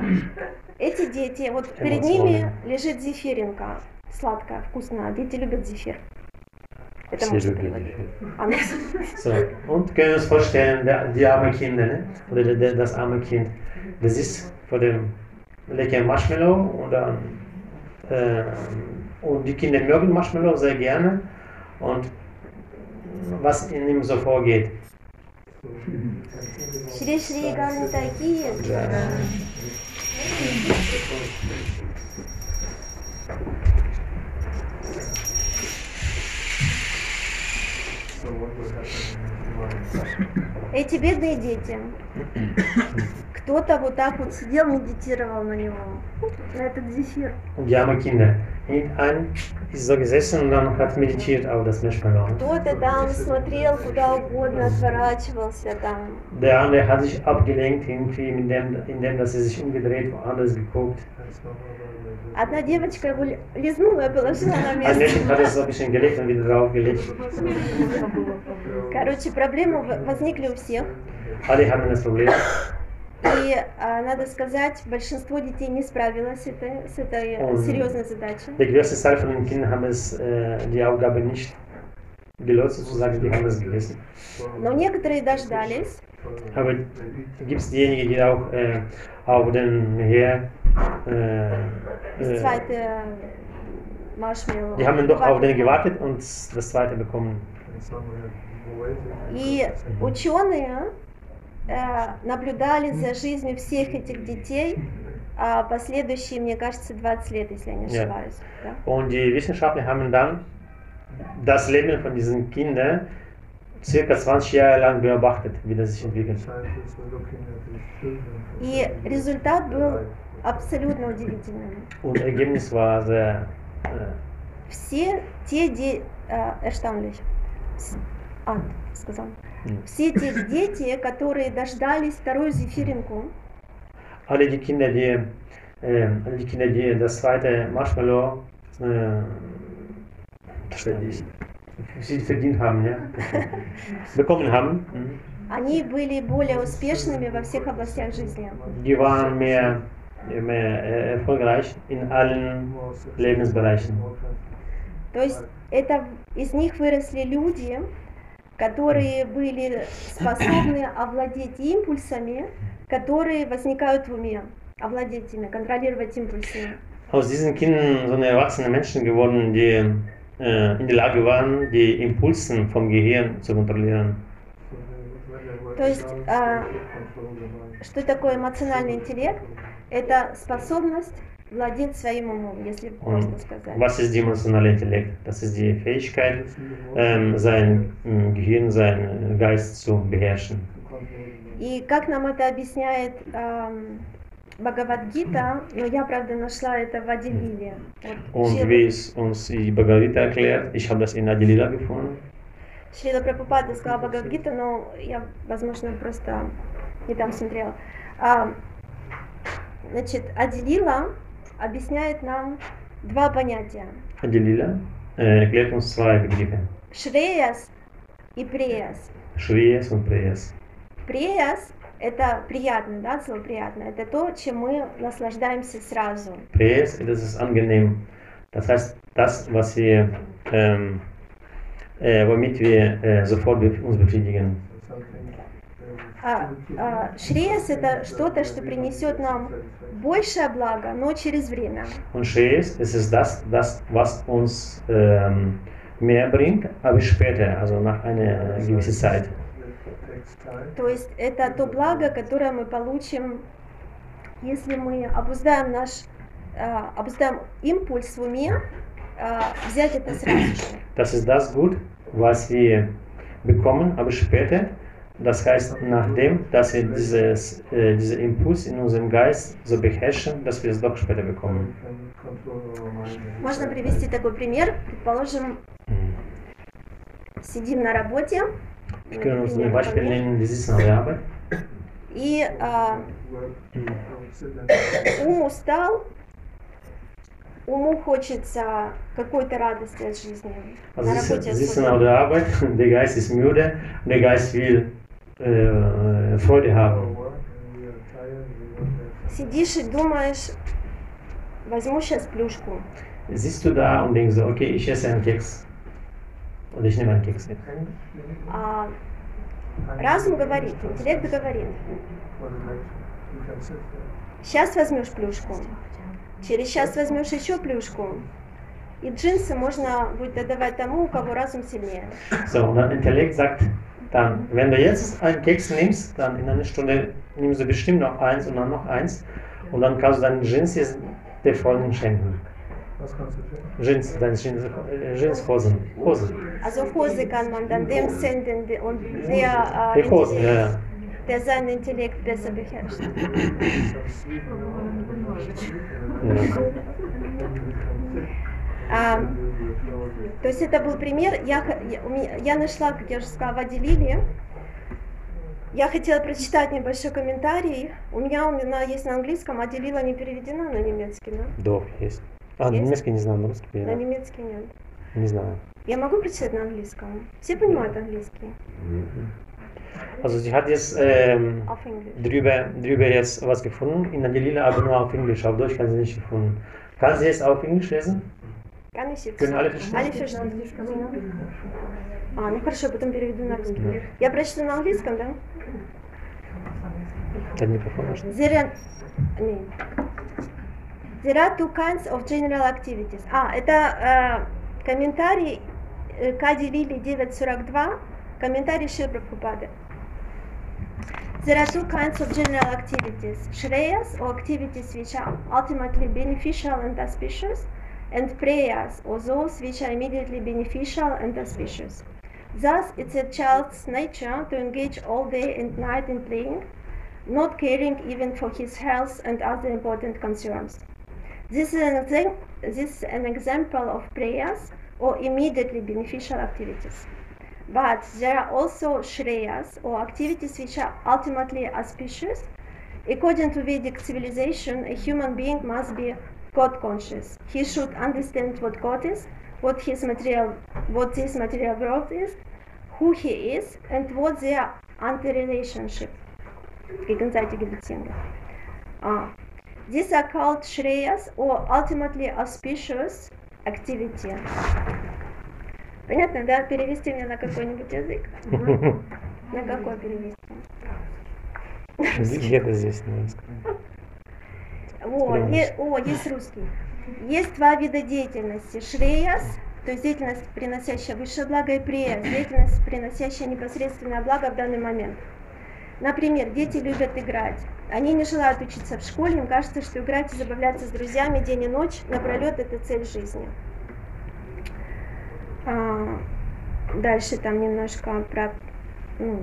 эти дети, вот перед ними лежит зефиринка, сладкая, вкусная. Дети любят зефир. So, und können uns vorstellen, der, die armen Kinder, ne? oder der, das arme Kind, das ist vor dem leckeren Marshmallow und, dann, äh, und die Kinder mögen Marshmallow sehr gerne und was in ihm so vorgeht. Schiri Schiri Ganutaki. Ja. Эти бедные дети. Кто-то вот так вот сидел, медитировал на него, на этот зефир. Und die armen Kinder. Irgendein ist so gesessen und dann hat meditiert auf das Marshmallow. Кто-то там смотрел куда угодно, отворачивался там. Der andere hat sich abgelenkt, irgendwie, indem, indem dass er sich umgedreht, woanders geguckt. Одна девочка его ли- лизнула и положила на Ein место. Mädchen hat es so ein bisschen gelegt und wieder draufgelegt. Короче, проблемы в- возникли у всех. Alle hatten das Problem. И а, надо сказать, большинство детей не справилось с этой, с этой Он- серьезной задачей. Der größte Teil von den Kindern haben es, äh, die Aufgabe nicht gelöst, sozusagen, die haben es gegessen. Но некоторые дождались. Aber gibt es diejenigen, die auch äh, auf den Herd, äh, äh, die haben doch auf den gewartet und das zweite bekommen. И ученые э, наблюдали за жизнью всех этих детей а, последующие, мне кажется, 20 лет, если я не Ja. ошибаюсь. да? Und die Wissenschaftler haben dann das Leben von diesen Kindern circa 20 Jahre lang beobachtet, wie das sich entwickelt. И результат был абсолютно удивительным. Und Ergebnis war sehr äh, Все те дети... Erstaunlich. С- А, сказал. Все те дети, которые дождались вторую зефиринку, alle die Kinder, die, äh, alle die Kinder, die das zweite Marshmallow äh, sie verdient haben, ja, bekommen haben, mhm. они были более успешными во всех областях жизни. die waren mehr, mehr äh, erfolgreich in allen Lebensbereichen. То есть это из них выросли люди, которые были способны [CLEARS THROAT] овладеть импульсами, которые возникают в уме, овладеть ими, контролировать импульсы. Aus diesen Kindern sind erwachsene Menschen geworden, die äh, in der Lage waren, die Impulsen vom Gehirn zu kontrollieren. То есть, а, Что такое эмоциональный интеллект? Это способность владеть своим умом, если Und сказать. was ist die emotionale Intellekt? Das ist die Fähigkeit, ähm, sein ähm, Gehirn, seinen Geist zu beherrschen. И как нам это объясняет эм, Бхагавадгита, но я, правда, нашла это в Адилиле. Вот, Und wie es uns die Bhagavad Gita erklärt, ich habe das in Adilila gefunden. Шрила Прабхупада сказала Бхагавадгита, но я, возможно, просто не там смотрела. А, значит, Адилила объясняет нам два понятия. Äh, erklärt uns zwei Begriffe, Шреяс и Преяс. Shreyas und Preyas. Преяс – это приятно, да, слово приятно. Это то, чем мы наслаждаемся сразу. Preyas, das ist angenehm. Das heißt, das, was wir, ähm, äh, womit wir äh, sofort uns befriedigen. А, а, Шреяс – это что-то, что принесет нам большее благо, но через время. Und Shreyas, es ist das, das was uns ähm, mehr bringt, aber später, also nach einer gewissen Zeit. То есть это то благо, которое мы получим, если мы обуздаем наш, а, обуздаем импульс в уме, а, взять это сразу же. Das ist das Gut, was wir bekommen, aber später. Das heißt, nachdem, dass wir dieses, äh, diesen Impuls in unserem Geist so beherrschen, dass wir es doch später bekommen. Можно привести такой пример. Предположим, Mhm. сидим на работе, Wir können uns ein Beispiel nennen, die sitzen auf der Arbeit. и а, ум устал, уму хочется какой-то радости от жизни. Also на работе особенно. auf der Arbeit, der Geist ist müde der Geist will äh, Freude haben. Сидишь и думаешь, возьму сейчас плюшку. Siehst du da und denkst so, okay, ich esse einen Keks. Oder ich nehme einen Keks mit. А разум говорит, интеллект говорит, сейчас возьмешь плюшку, через час возьмешь еще плюшку, и джинсы можно будет отдавать тому, у кого разум сильнее. So, und Intellekt sagt dann, wenn du jetzt einen Keks nimmst, dann in einer Stunde nimmst du bestimmt noch eins und dann noch eins und dann kannst du deine Jeans jetzt der Freundin schenken. Was kannst du tun? Jeans, deine Jeans, äh, Jeanshosen. Hosen. Also Hose kann man dann dem senden de- und der, äh, Die Hosen, ja, ja. der seinen Intellekt besser beherrscht. ja. А, то есть это был пример, я, я, у меня- я нашла, как я уже сказала, Вади Лили. Я хотела прочитать небольшой комментарий. У меня он на- есть на английском, а Делила не переведена на немецкий, да? Doch, есть. А, Есть? немецкий не знаю, на русский На понимаю. немецкий нет. Не знаю. Я могу прочитать на английском? Все понимают английский? Also sie hat jetzt ähm, drüber, drüber jetzt was gefunden, in der Lila, aber nur auf Englisch, auf Deutsch kann sie nicht gefunden. Kann sie jetzt auf Englisch lesen? Kann ich jetzt? Können alle verstehen? Alle verstehen. А, ну хорошо, потом переведу на русский. Я прочту на английском, да? Mikrofon hast du. There are, не. There are two kinds of general activities. А, это э, комментарий э, Кади Лили 942, комментарий Шри Прабхупады. There are two kinds of general activities, Shreyas or activities which are ultimately beneficial and auspicious, and Preyas or those which are immediately beneficial and auspicious. Thus, it's a child's nature to engage all day and night in playing, not caring even for his health and other important concerns. This is an, this is an example of prayers or immediately beneficial activities. But there are also shreyas or activities which are ultimately auspicious. According to Vedic civilization, a human being must be God conscious. He should understand what God is, what his material, what this material world is, who he is, and what their anti-relationship gegenseitige Beziehungen. Ah. These are called shreyas or ultimately auspicious activity. Понятно, да? Перевести мне на какой-нибудь язык? На какой перевести? Где-то здесь на русском. О, е- о, есть русский. Есть два вида деятельности. Шреяс, то есть деятельность, приносящая высшее благо, и преяс, деятельность, приносящая непосредственное благо в данный момент. Например, дети любят играть. Они не желают учиться в школе, им кажется, что играть и забавляться с друзьями день и ночь напролет – это цель жизни. А, дальше там немножко про ну,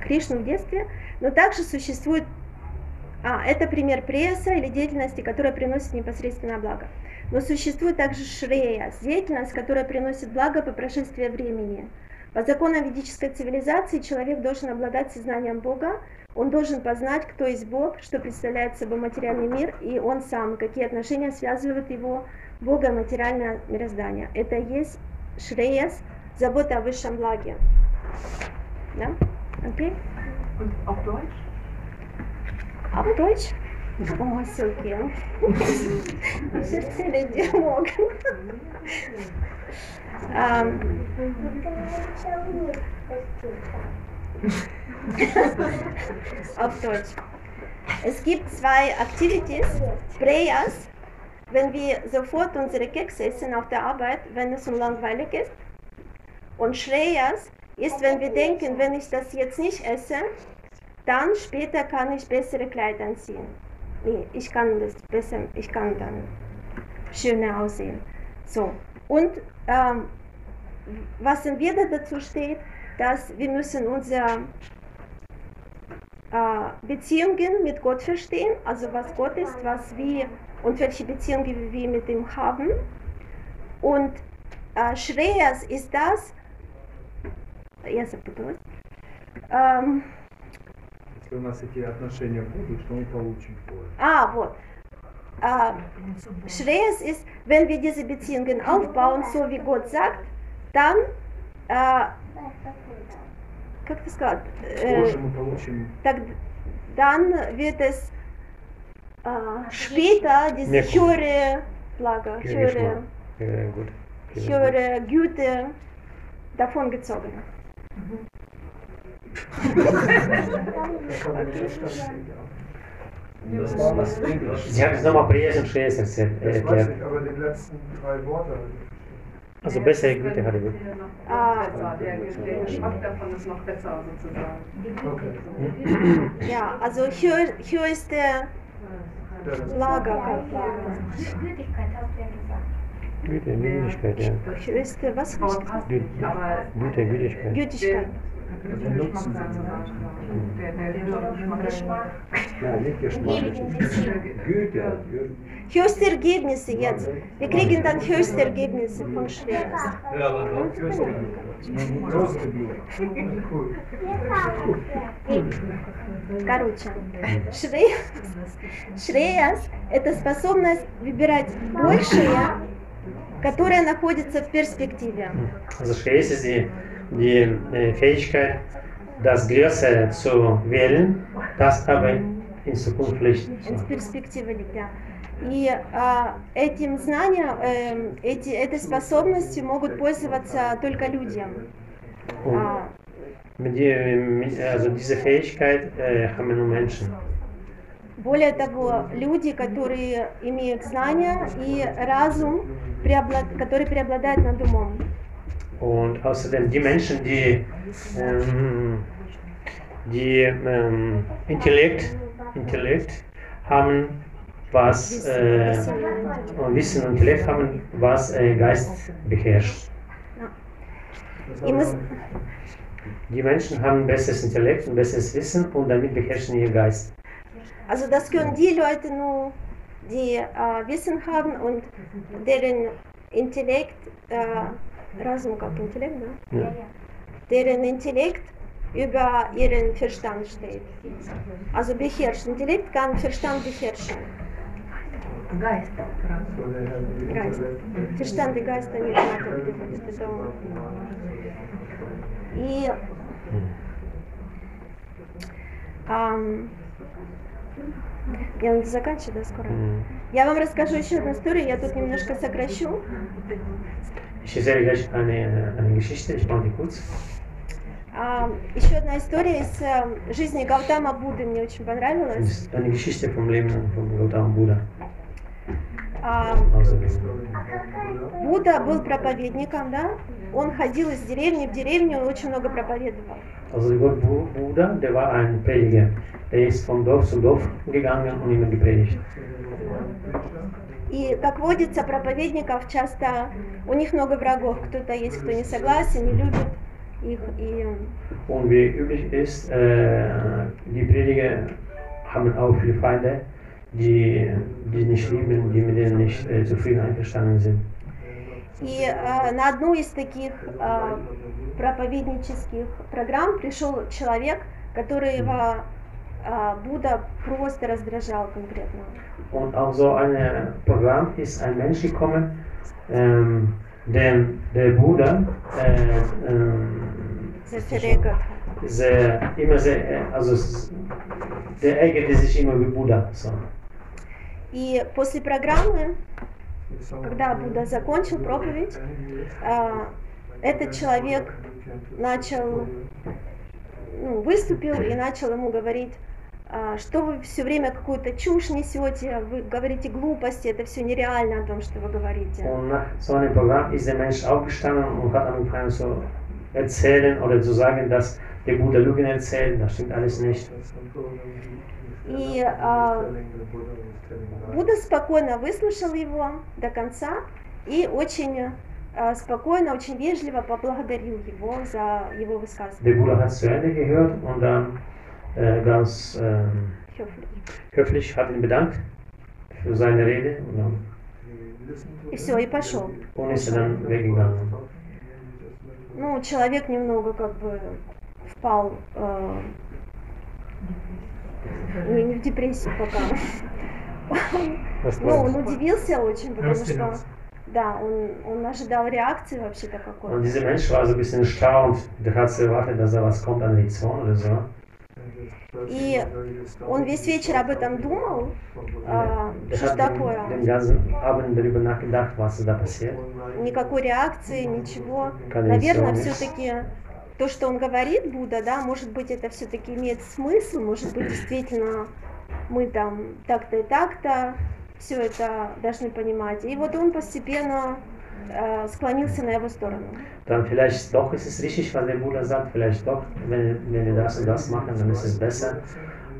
Кришну в детстве. Но также существует а, это пример пресса или деятельности, которая приносит непосредственное благо. Но существует также шрея, деятельность, которая приносит благо по прошествии времени. По законам ведической цивилизации человек должен обладать сознанием Бога, он должен познать, кто есть Бог, что представляет собой материальный мир, и он сам, какие отношения связывают его, Бога и материальное мироздание. Это есть шреяс, забота о высшем благе. Да? Окей? Und auf Deutsch? Oh, ist okay. Ich erzähle dir morgen. Ähm, auf Deutsch. Es gibt zwei Activities, Prayers, wenn wir sofort unsere Kekse essen auf der Arbeit, wenn es so langweilig ist. Und Shreyas ist, wenn wir denken, wenn ich das jetzt nicht esse, dann später kann ich bessere Kleider anziehen. Nee, ich kann das besser, ich kann dann schöner aussehen. So. Und ähm, was im Wieder dazu steht, dass wir müssen unsere äh, Beziehungen mit Gott verstehen, also was Gott ist, was wir und welche Beziehungen wir mit ihm haben. Und äh, Schreers ist das, ähm, Если у нас эти отношения будут, что мы получим позже. Ah, вот. А, Шреяс ist, wenn wir diese Beziehungen aufbauen, so wie Gott sagt, dann, äh, как ты сказал, э, получим так, dann wird es äh, später diese höhere Geschmack. höhere, höhere Güte davon gezogen. Sie haben es nochmal Priesen Schäßens erklärt. Ich weiß nicht, aber die letzten drei Worte. Also bessere Güte hatte ich. Ah, der, Geschmack davon ist noch besser sozusagen. Ja, also hier, hier ist der Lager. Ja, Gültigkeit hast gesagt. Güte, Müdigkeit, ja. Ich wüsste, was Güte, Gütigkeit. Gütigkeit. Ergebnisse jetzt. Wir kriegen dann höchste Ergebnisse von Schreers. Короче, Шреяс, Шреяс – это способность выбирать большее, которое находится в перспективе. Also Schwäche ist die, die äh, Fähigkeit, das Größere zu wählen, das aber in Zukunft nicht. И а, этим знанием, эм, эти, этой способностью могут пользоваться только люди. А, also diese Fähigkeit äh, haben nur Menschen. более того, люди, которые имеют знания и разум, преоблад- который преобладает над умом. Und außerdem die Menschen, die, ähm, die ähm, Intellekt, Intellekt haben, was äh, Wissen und Intellekt haben, was äh, Geist beherrscht. Die Menschen haben besseres Intellekt und besseres Wissen und damit beherrschen ihr Geist. Also das können die Leute nur, die äh, Wissen haben und deren Intellekt äh, Разум как Intellekt, да? Ja. deren Intellekt über ihren Verstand steht. Also beherrscht. Intellekt kann Verstand beherrschen. Geist. Geist. Verstand и Geist, они он. И ам, я надо заканчивать, да, скоро? Mhm. Я вам расскажу еще одну историю, я тут немножко сокращу. Ich erzähle gleich eine, eine Geschichte, ich mache die kurz. А, еще одна история из э, жизни Гаутама Будды мне очень понравилась. ist eine Geschichte vom Leben von Gautama Buddha. А, Außerdem. Будда был проповедником, да? Он ходил из деревни в деревню и очень много проповедовал. Also der Gott Bu- Buddha, der war ein Prediger. Er ist von Dorf zu Dorf gegangen und immer gepredigt. И, как водится, проповедников часто, у них много врагов. Кто-то есть, кто не согласен, не любит их. И Und wie üblich ist, äh, die Prediger haben auch viele Feinde, die, die nicht lieben, die mit denen nicht äh, zufrieden einverstanden sind. И э, на одну из таких э, проповеднических программ пришел человек, которого э, Будда просто раздражал конкретно. Und auf so ein Programm ist ein Mensch gekommen, ähm, den der Buddha äh, ähm, sehr, immer sehr, äh, also der ärgerte sich immer wie Buddha. So. И после программы, когда Будда закончил проповедь, э, этот человек начал, ну, выступил и начал ему говорить, а, что вы все время какую-то чушь несете, вы говорите глупости, это все нереально о том, что вы говорите. Und nach so einem Programm ist der Mensch aufgestanden und hat angefangen zu erzählen oder zu sagen, dass der Buddha Lügen erzählt, das stimmt alles nicht. И а, Будда спокойно выслушал его до конца и очень а, спокойно, очень вежливо поблагодарил его за его высказывание. Äh, ganz ähm, Höflich. hat ihn bedankt für seine Rede und dann И все, и пошел. er. Ну, человек немного как бы впал э, не, не в депрессию пока. Ну, он удивился очень, потому что да, он, он ожидал реакции вообще-то Und какой. dieser Mensch war so ein bisschen erstaunt, der hat so erwartet, dass da was kommt an Reaktion oder so. И он весь вечер об этом думал, а, что такое, никакой реакции, ничего. Наверное, все-таки то, что он говорит, Будда, да, может быть, это все-таки имеет смысл, может быть, действительно мы там так-то и так-то все это должны понимать. И вот он постепенно склонился на его сторону. Dann vielleicht doch ist es richtig, was der Buddha sagt, vielleicht doch, wenn, wenn wir das und das machen, dann ist es besser.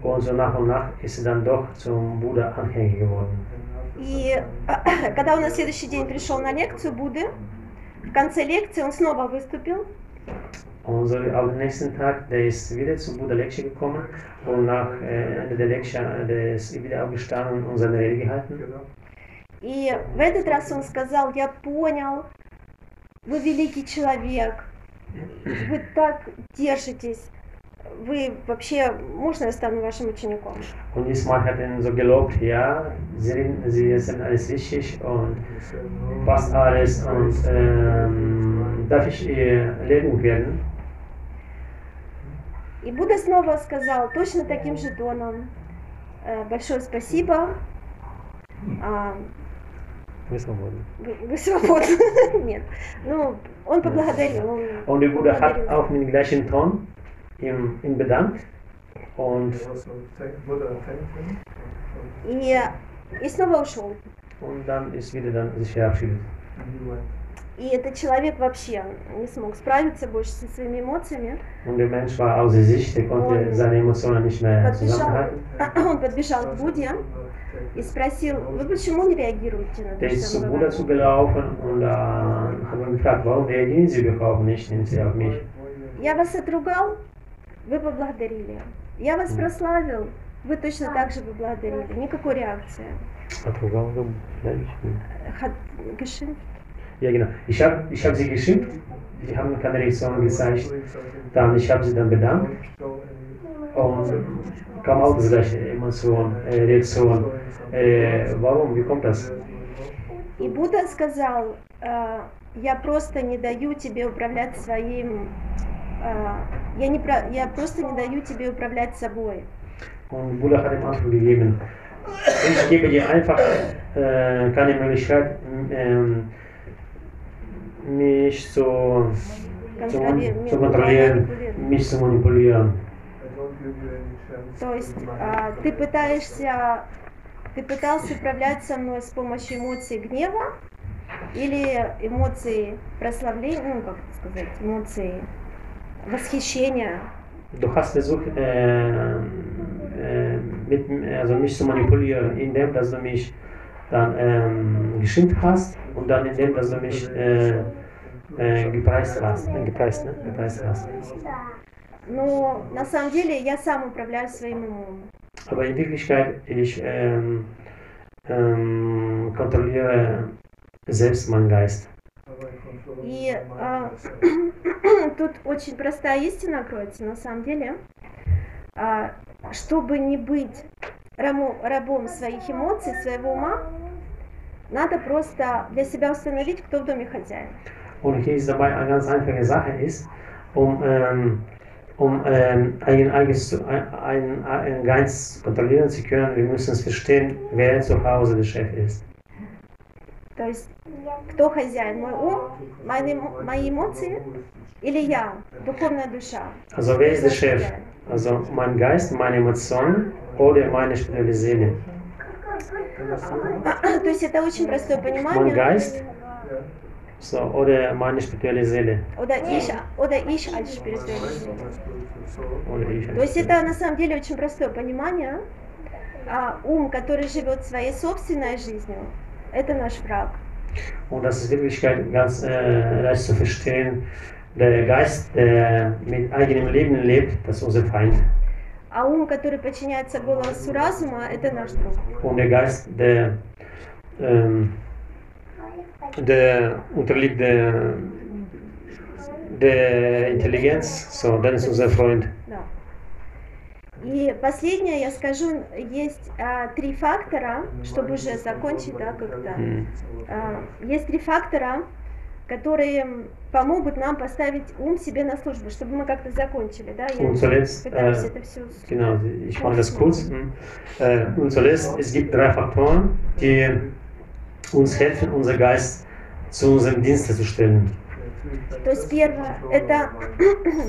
Und so nach und nach ist er dann doch zum Buddha anhängig geworden. И [COUGHS] когда он на следующий день пришел на лекцию Будды, в конце лекции он снова выступил Und so am nächsten Tag, der ist wieder zum Buddha Lecture gekommen und nach äh, Ende der Lecture, äh, der ist wieder aufgestanden und seine Rede gehalten. И в этот раз он сказал, я понял, вы великий человек, вы так держитесь, вы вообще, можно я стану вашим учеником? Und diesmal hat er so gelobt, ja, sie, sind alles wichtig und fast alles und ähm, darf ich ihr Lehrling werden? И Будда снова сказал точно таким же тоном, «Э, большое спасибо, а, Wir свободны. вы, вы свободны. Нет, ну, он поблагодарил. Он Und der Buddha hat auch dem gleichen Ton ihm, ihn bedankt und. И, и снова ушел. und dann ist wieder dann sich verabschiedet. И этот человек вообще не смог справиться больше со своими эмоциями. Und der Mensch war außer sich, der konnte Und seine Emotionen nicht mehr подбежал, zusammenhalten. он подбежал к Будде и спросил, вы почему не реагируете на то, Der ist zum говорю?» zugelaufen und äh, hat ihn gefragt, warum reagieren Sie überhaupt nicht, nehmen Sie auf mich? Я вас отругал, вы поблагодарили. Я вас прославил, вы точно так же поблагодарили. Никакой реакции. Отругал, да? Geschimpft. Ja, genau. Ich habe ich hab sie geschimpft, sie haben keine Reaktion gezeigt. Dann, ich habe sie dann bedankt und äh, Reaktion. Äh, warum? Wie kommt das? И Будда сказал, «Э, я просто не даю тебе управлять своим, э, я, не, про- я просто не даю тебе управлять собой. Und Buddha hat ihm Antwort gegeben. Ich gebe dir einfach äh, keine Möglichkeit, ähm, mich zu, zu, zu kontrollieren, mich zu manipulieren. То есть а, ты пытаешься, ты пытался управлять со мной с помощью эмоций гнева или эмоций прославления, ну как сказать, эмоций восхищения. Du hast versucht, äh, äh, mit, also mich zu manipulieren, indem dass du mich dann ähm, geschimpft hast und dann indem dass du mich äh, äh, gepreist hast, äh, gepreist, ne? gepreist hast. Но на самом деле я сам управляю своим умом. Aber in Wirklichkeit, ich ähm, ähm, kontrolliere selbst meinen Geist. И а, [CLEARS THROAT] тут очень простая истина кроется на самом деле. А, чтобы не быть рamo- рабом своих эмоций, своего ума, надо просто для себя установить, кто в доме хозяин. Und hier ist dabei eine ganz einfache Sache ist, um, ähm, um ähm, ein, eigenes, zu- ein, ein, ein Geist kontrollieren zu können, wir müssen es verstehen, wer zu Hause der Chef ist. То есть, кто хозяин, мой ум, мои, эмо- мои эмоции или я, духовная душа. Also wer ist der Chef? Also mein Geist, meine Emotionen oder meine spirituelle Seele? [COUGHS] То есть это очень простое Mein понимание. Geist so, oder meine spirituelle Seele? Oder ich, oder ich als spirituelle Seele. То есть это на самом деле очень простое понимание. А ум, который живет своей собственной жизнью, это наш враг. Und das ist wirklich ganz äh, leicht zu verstehen. Der Geist, der mit eigenem Leben lebt, das ist unser Feind. А ум, который подчиняется голосу разума, это наш друг. Und der Geist, der, ähm, der unterliegt der, der Intelligenz, so, dann ist unser Freund. И последнее я скажу, есть а, три фактора, чтобы уже закончить, да, как-то. Hm. А, есть три фактора, которые помогут нам поставить ум себе на службу, чтобы мы как-то закончили, да? Я zuletzt, пытаюсь äh, это все. genau, ich mache das kurz. Äh, und zuletzt, es gibt drei Faktoren, die uns helfen, unser Geist zu unserem Dienste zu stellen. То есть первое – это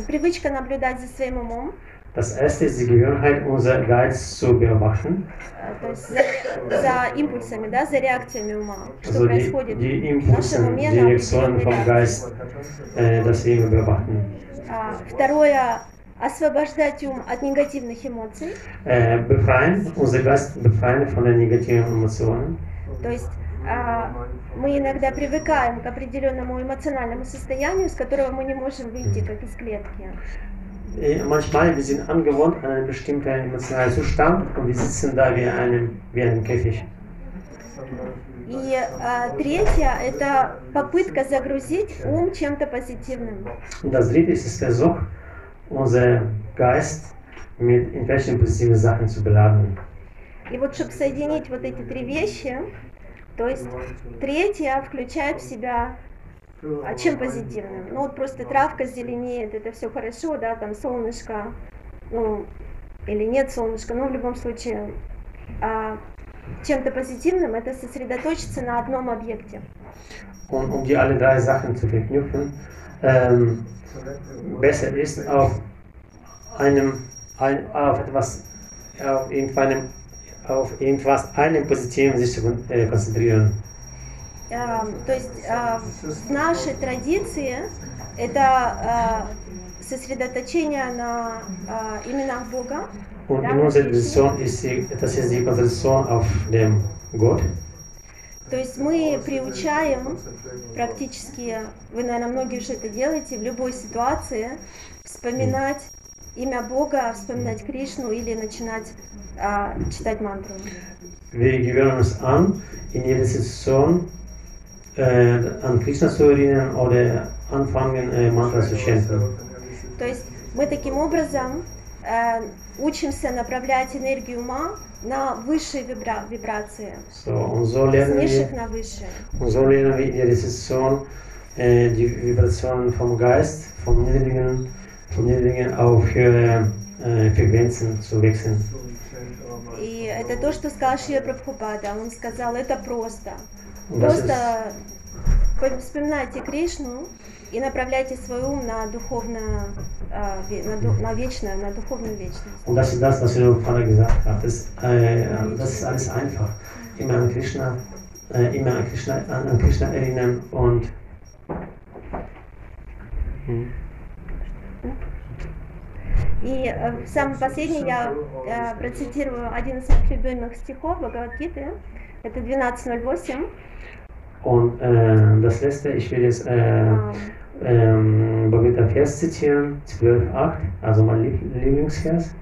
привычка наблюдать за своим умом, Das erste ist die Gewohnheit, unser Geist zu beobachten. э, то есть за, за импульсами, да, за реакциями ума, что Also die, происходит die в нашем Impulse, уме die на определенные. Geist, äh, das wir beobachten. А, Второе освобождать ум от негативных эмоций. äh, befreien, unser Geist befreien von den negativen Emotionen. То есть а, мы иногда привыкаем к определенному эмоциональному состоянию, из которого мы не можем выйти, как из клетки. Äh, Manchmal wir sind angewohnt an einen bestimmten emotionalen Zustand und wir sitzen da wie einem, wie einem Käfig. И а, tретье – это попытка загрузить ум чем-то позитивным. Das dritte ist der Versuch, unser Geist mit irgendwelchen positiven Sachen zu beladen. И вот чтобы соединить вот эти три вещи, то есть третье включает в себя а чем позитивным? Ну вот просто травка зеленеет, это все хорошо, да, там солнышко, ну или нет солнышка, но в любом случае а, чем-то позитивным это сосредоточиться на одном объекте. Und um die alle drei Sachen zu verknüpfen, ähm, besser ist auf einem, ein, auf etwas, auf irgendeinem, auf irgendwas, einem Positiven sich konzentrieren. То есть а, в нашей традиции это а, сосредоточение на а, именах Бога, Und in unserer. Tradition ist die, das ist die Konzentration auf dem Gott. То есть мы приучаем практически, вы, наверное, многие уже это делаете, в любой ситуации вспоминать имя Бога, вспоминать Кришну или начинать а, читать мантру. Wir gewöhnen uns an, in jeder Situation äh, an Krishna zu erinnern oder anfangen, äh, Mantra zu chanten. То есть мы таким образом э, учимся направлять энергию ума на высшие вибра- вибрации, So, und so с lernen низших wir, на высшие. und so lernen wir in jeder Situation äh, die Vibrationen vom Geist, vom Niedrigen, vom Niedrigen auf höhere äh, Frequenzen zu wechseln. И это то, что сказал Шия Прабхупада. Он сказал, это просто. Просто по- вспоминайте Кришну и направляйте свой ум на духовное, а, ве- на, вечное, на духовную вечность. und das ist das, was der Vater gesagt hat. Das, äh, das ist alles einfach. Immer an Krishna, äh, immer an Krishna, an, an Krishna erinnern und Hm. И э, в самом последнем я э, процитирую один из моих любимых стихов Бхагавадгиты. Это 12.08. Und äh, das letzte, ich will jetzt äh, ähm, Bhagavad Vers zitieren, 12.8, also mein Lieb- Lieblingsvers.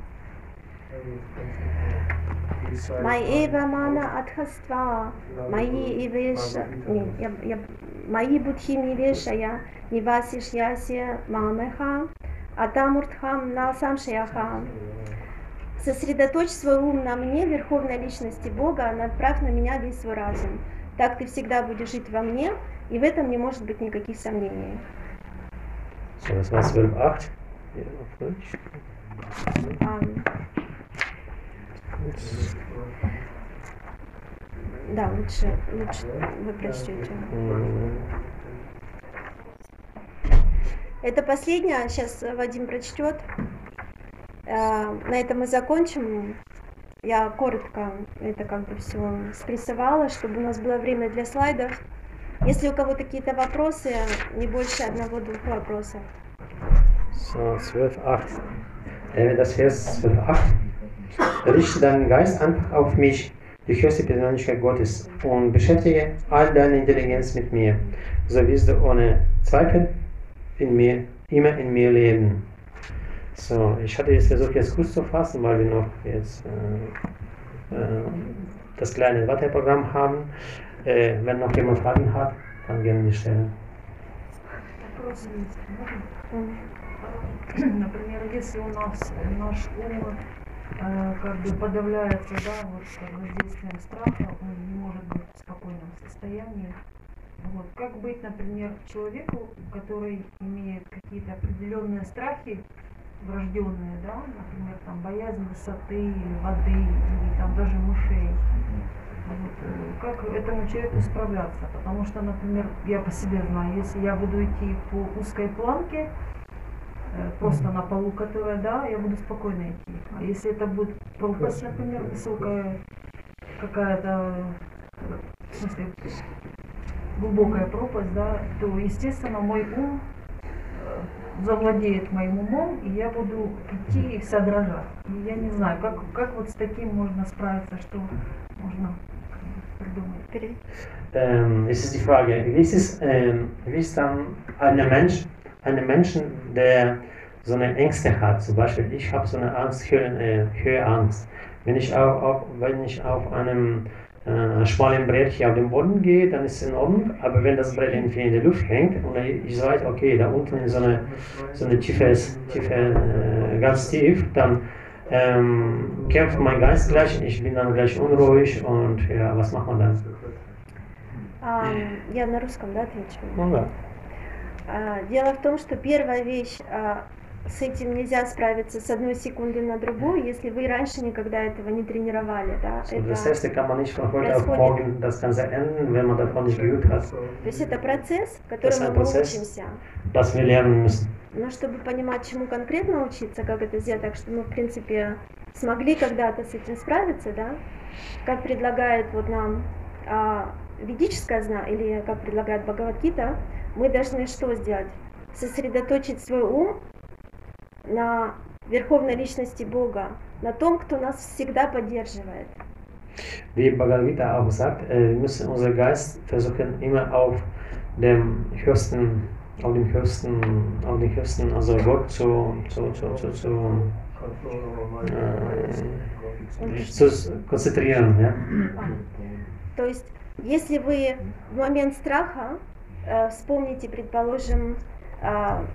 Маева мана адхаства, маи ивеша, маи будхи нивешая, нивасиш яси мамеха, атамуртхам на самшаяха. Сосредоточь свой ум на мне, Верховной Личности Бога, направь на меня весь свой разум. Так ты всегда будешь жить во мне, и в этом не может быть никаких сомнений. So, das war 12.8. Hier auf Deutsch. Ам, да, лучше, лучше вы прочтете. Это последнее, сейчас Вадим прочтет. Э, На этом мы закончим. Я коротко это как бы все спрессовала, чтобы у нас было время для слайдов. Если у кого какие-то вопросы, не больше одного-двух вопросов. So, 12.8. Äh, das Vers 12.8. Richte deinen Geist einfach auf mich, die höchste Persönlichkeit Gottes, und beschäftige all deine Intelligenz mit mir. So wirst du ohne Zweifel in mir, immer in mir leben. So, ich hatte jetzt versucht, jetzt kurz zu fassen, weil wir noch jetzt äh, äh, das kleine Warteprogramm haben. Äh, wenn noch jemand Fragen hat, dann gerne die stellen. Вопрос есть. М. Можно? Например, если у нас э, наш ум э, как бы подавляется, да, вот э, воздействием страха, он не может быть в спокойном состоянии. Вот. Как быть, например, человеку, который имеет какие-то определенные страхи, врожденные, да, например, там боязнь высоты или воды, или там даже мышей. Вот, э, Как этому человеку справляться? Потому что, например, я по себе знаю, если я буду идти по узкой планке, э, просто на полу, которая, да, я буду спокойно идти. А если это будет пропасть, например, высокая какая-то, в смысле, глубокая пропасть, да, то, естественно, мой ум э, завладеет моим умом, и я буду идти и содрожать. И я не знаю, как, как вот с таким можно справиться, что можно придумать. Пере- Ähm, es ist die Frage, wie ist es, ähm, wie ist dann ein Mensch, ein Menschen, der so eine Ängste hat, zum Beispiel, ich habe so eine Angst, Höhen, äh, Höheangst. Wenn ich auch, auch, wenn ich auf einem äh, schmalen Brett hier auf den Boden gehe, dann ist es in Ordnung, aber wenn das Brett irgendwie in der Luft hängt und ich weiß, okay, da unten ist so eine, so eine tiefe, tiefe äh, ganz tief, dann ähm, kämpft mein Geist gleich, ich bin dann gleich unruhig und ja, was macht man dann? А, я на русском, да, отвечу? Ну да. А, Дело в том, что первая вещь, а, с этим нельзя справиться с одной секунды на другую, если вы раньше никогда этого не тренировали, да. So, das Это- erste kann man nicht von heute auf происходит. morgen das Ganze ändern, wenn man davon nicht geübt hat, то есть это процесс, которому мы учимся. dass wir lernen müssen. Но чтобы понимать, чему конкретно учиться, как это сделать, так что мы, в принципе, смогли когда-то с этим справиться, да, как предлагает вот нам а, ведическое зна или как предлагает Бхагавадгита, мы должны что сделать? Сосредоточить свой ум на верховной личности Бога, на том, кто нас всегда поддерживает. Wie Bhagavad Gita auch sagt, äh, wir müssen unser Geist versuchen immer auf dem höchsten, auf dem höchsten, auf dem höchsten, also Gott zu, zu, zu, zu, zu, äh, zu konzentrieren. Ja? То есть, если вы в момент страха э, вспомните, предположим, а,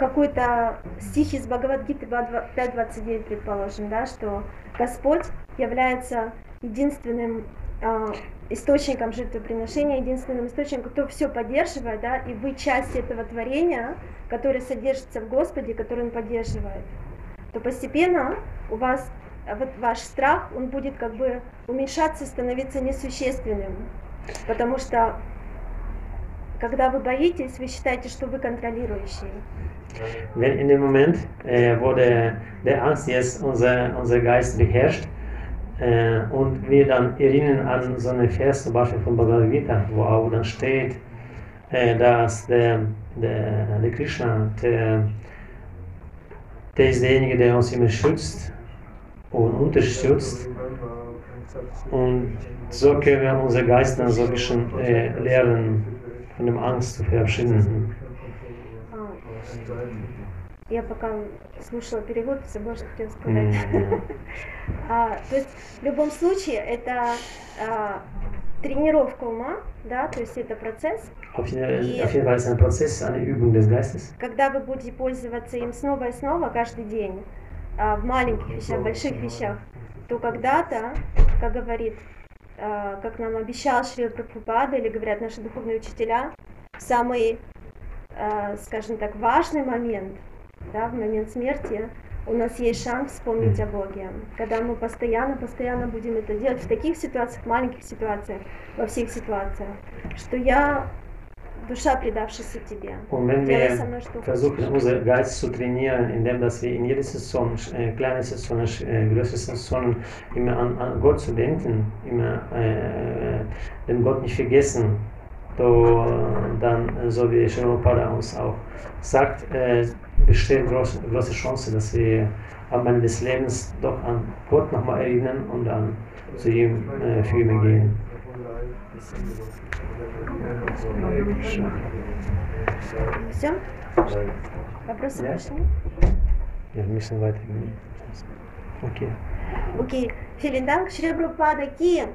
какой-то стих из Бхагавадгиты 5.29, предположим, да, что Господь является единственным а, источником жертвоприношения, единственным источником, кто все поддерживает, да, и вы часть этого творения, которое содержится в Господе, который Он поддерживает, то постепенно у вас а, вот ваш страх, он будет как бы уменьшаться, становиться несущественным, потому что когда вы боитесь, вы считаете, что вы контролирующий. Wenn in dem Moment, äh, wo der, der Angst jetzt unser, unser Geist beherrscht, äh, und wir dann erinnern an so eine Vers, zum Beispiel von Bhagavad Gita, wo auch dann steht, äh, dass der, der, der Krishna, der, der ist derjenige, der uns immer schützt und unterstützt. Und so können wir unser Geist dann so ein bisschen äh, lernen, Von dem Angst zu verabschieden. А, Я пока слушала перевод, забыла, что хотела сказать. [LAUGHS] А, то есть в любом случае это а, тренировка ума, да, то есть это процесс, Auf jeden, Fall ist es ein Prozess, eine Übung des Geistes. когда вы будете пользоваться им снова и снова каждый день, а, в маленьких вещах, больших вещах, то когда-то, как говорит, как нам обещал Шри Прабхупада или говорят наши духовные учителя, самый, а, скажем так, важный момент, да, в момент смерти, у нас есть шанс вспомнить о Боге. Когда мы постоянно, постоянно будем это делать в таких ситуациях, маленьких ситуациях, во всех ситуациях, что я душа, предавшаяся тебе. Und wenn Делай со wir мной что versuchen, хочешь. unseren Geist zu trainieren, indem dass wir in jeder Saison, äh, kleine Saison, äh, größere Saison, immer an, an Gott zu denken, immer äh, den Gott nicht vergessen, so, dann, äh, so wie Shinopada uns auch sagt, äh, besteht große, große Chance, dass wir am Ende des Lebens doch an Gott nochmal erinnern und dann zu ihm äh, für immer gehen. Все? Вопросы пошли? Я вместе в. Окей. Окей. Филин, Dank, Шри Прабхупада Ки.